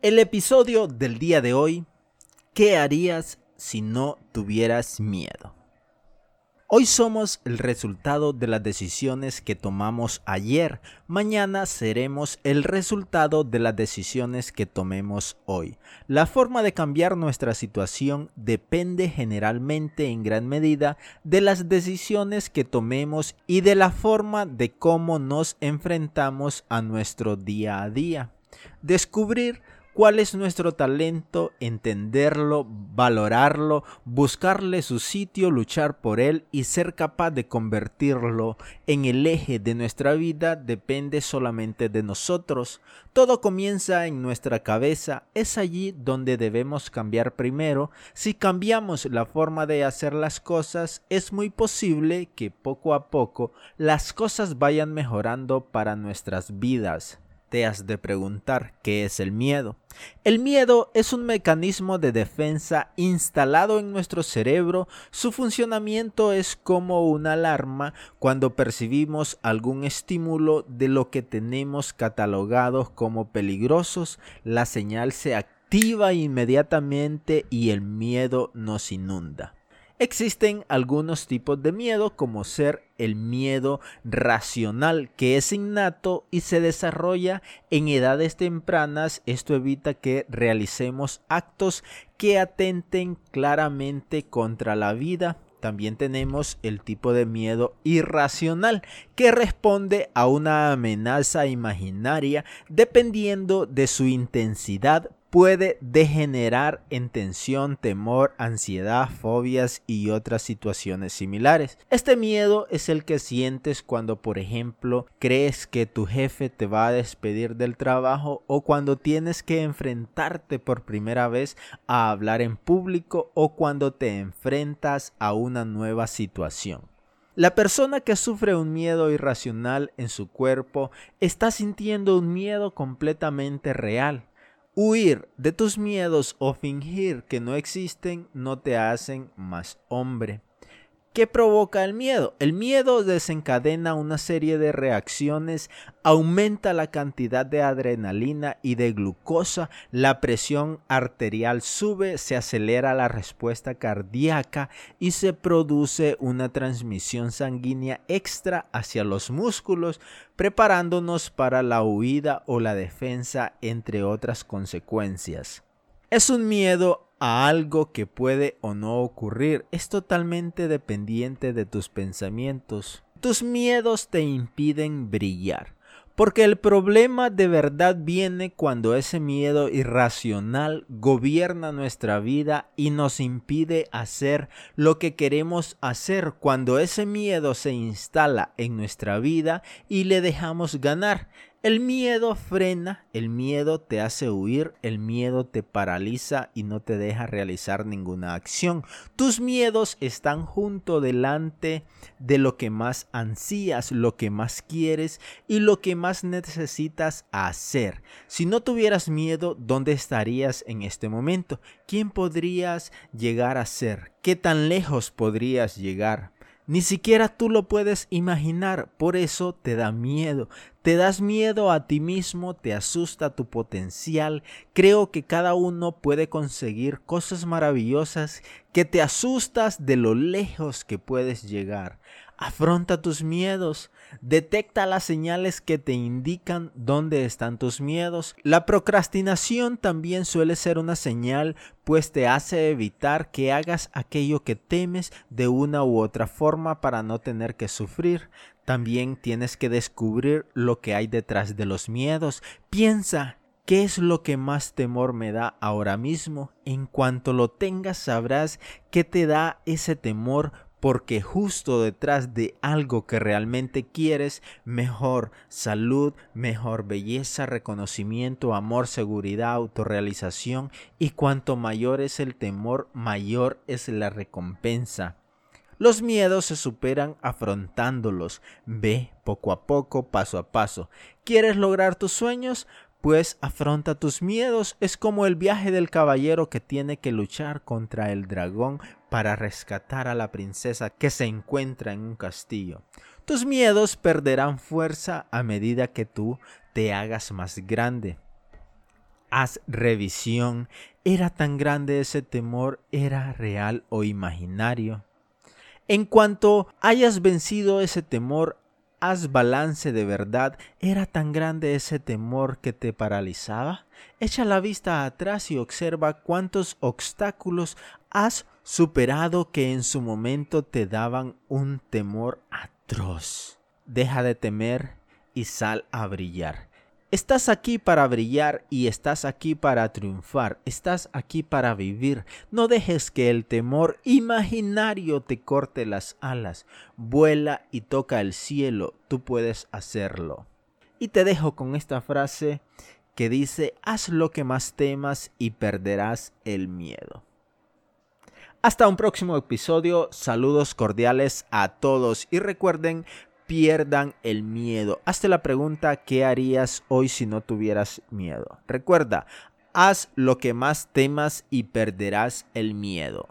El episodio del día de hoy, ¿qué harías si no tuvieras miedo? Hoy somos el resultado de las decisiones que tomamos ayer. Mañana seremos el resultado de las decisiones que tomemos hoy. La forma de cambiar nuestra situación depende generalmente en gran medida de las decisiones que tomemos y de la forma de cómo nos enfrentamos a nuestro día a día. Descubrir cuál es nuestro talento, entenderlo, valorarlo, buscarle su sitio, luchar por él y ser capaz de convertirlo en el eje de nuestra vida depende solamente de nosotros. Todo comienza en nuestra cabeza, es allí donde debemos cambiar primero. Si cambiamos la forma de hacer las cosas, es muy posible que poco a poco las cosas vayan mejorando para nuestras vidas te has de preguntar qué es el miedo. El miedo es un mecanismo de defensa instalado en nuestro cerebro. Su funcionamiento es como una alarma cuando percibimos algún estímulo de lo que tenemos catalogados como peligrosos. La señal se activa inmediatamente y el miedo nos inunda. Existen algunos tipos de miedo como ser el miedo racional que es innato y se desarrolla en edades tempranas. Esto evita que realicemos actos que atenten claramente contra la vida. También tenemos el tipo de miedo irracional que responde a una amenaza imaginaria dependiendo de su intensidad, puede degenerar en tensión, temor, ansiedad, fobias y otras situaciones similares. Este miedo es el que sientes cuando, por ejemplo, crees que tu jefe te va a despedir del trabajo o cuando tienes que enfrentarte por primera vez a hablar en público o cuando te enfrentas a una nueva situación. La persona que sufre un miedo irracional en su cuerpo está sintiendo un miedo completamente real Huir de tus miedos o fingir que no existen no te hacen más hombre. ¿Qué provoca el miedo? El miedo desencadena una serie de reacciones, aumenta la cantidad de adrenalina y de glucosa, la presión arterial sube, se acelera la respuesta cardíaca y se produce una transmisión sanguínea extra hacia los músculos, preparándonos para la huida o la defensa, entre otras consecuencias. Es un miedo a algo que puede o no ocurrir. Es totalmente dependiente de tus pensamientos. Tus miedos te impiden brillar. Porque el problema de verdad viene cuando ese miedo irracional gobierna nuestra vida y nos impide hacer lo que queremos hacer. Cuando ese miedo se instala en nuestra vida y le dejamos ganar. El miedo frena, el miedo te hace huir, el miedo te paraliza y no te deja realizar ninguna acción. Tus miedos están junto delante de lo que más ansías, lo que más quieres y lo que más necesitas hacer. Si no tuvieras miedo, ¿dónde estarías en este momento? ¿Quién podrías llegar a ser? ¿Qué tan lejos podrías llegar? Ni siquiera tú lo puedes imaginar, por eso te da miedo. Te das miedo a ti mismo, te asusta tu potencial. Creo que cada uno puede conseguir cosas maravillosas que te asustas de lo lejos que puedes llegar. Afronta tus miedos, detecta las señales que te indican dónde están tus miedos. La procrastinación también suele ser una señal, pues te hace evitar que hagas aquello que temes de una u otra forma para no tener que sufrir. También tienes que descubrir lo que hay detrás de los miedos. Piensa, ¿Qué es lo que más temor me da ahora mismo? En cuanto lo tengas sabrás qué te da ese temor porque justo detrás de algo que realmente quieres, mejor salud, mejor belleza, reconocimiento, amor, seguridad, autorrealización, y cuanto mayor es el temor, mayor es la recompensa. Los miedos se superan afrontándolos. Ve poco a poco, paso a paso. ¿Quieres lograr tus sueños? Pues afronta tus miedos. Es como el viaje del caballero que tiene que luchar contra el dragón para rescatar a la princesa que se encuentra en un castillo. Tus miedos perderán fuerza a medida que tú te hagas más grande. Haz revisión. ¿Era tan grande ese temor? ¿Era real o imaginario? En cuanto hayas vencido ese temor, haz balance de verdad. ¿Era tan grande ese temor que te paralizaba? Echa la vista atrás y observa cuántos obstáculos has superado que en su momento te daban un temor atroz. Deja de temer y sal a brillar. Estás aquí para brillar y estás aquí para triunfar, estás aquí para vivir. No dejes que el temor imaginario te corte las alas. Vuela y toca el cielo, tú puedes hacerlo. Y te dejo con esta frase que dice, haz lo que más temas y perderás el miedo. Hasta un próximo episodio, saludos cordiales a todos y recuerden pierdan el miedo. Hazte la pregunta, ¿qué harías hoy si no tuvieras miedo? Recuerda, haz lo que más temas y perderás el miedo.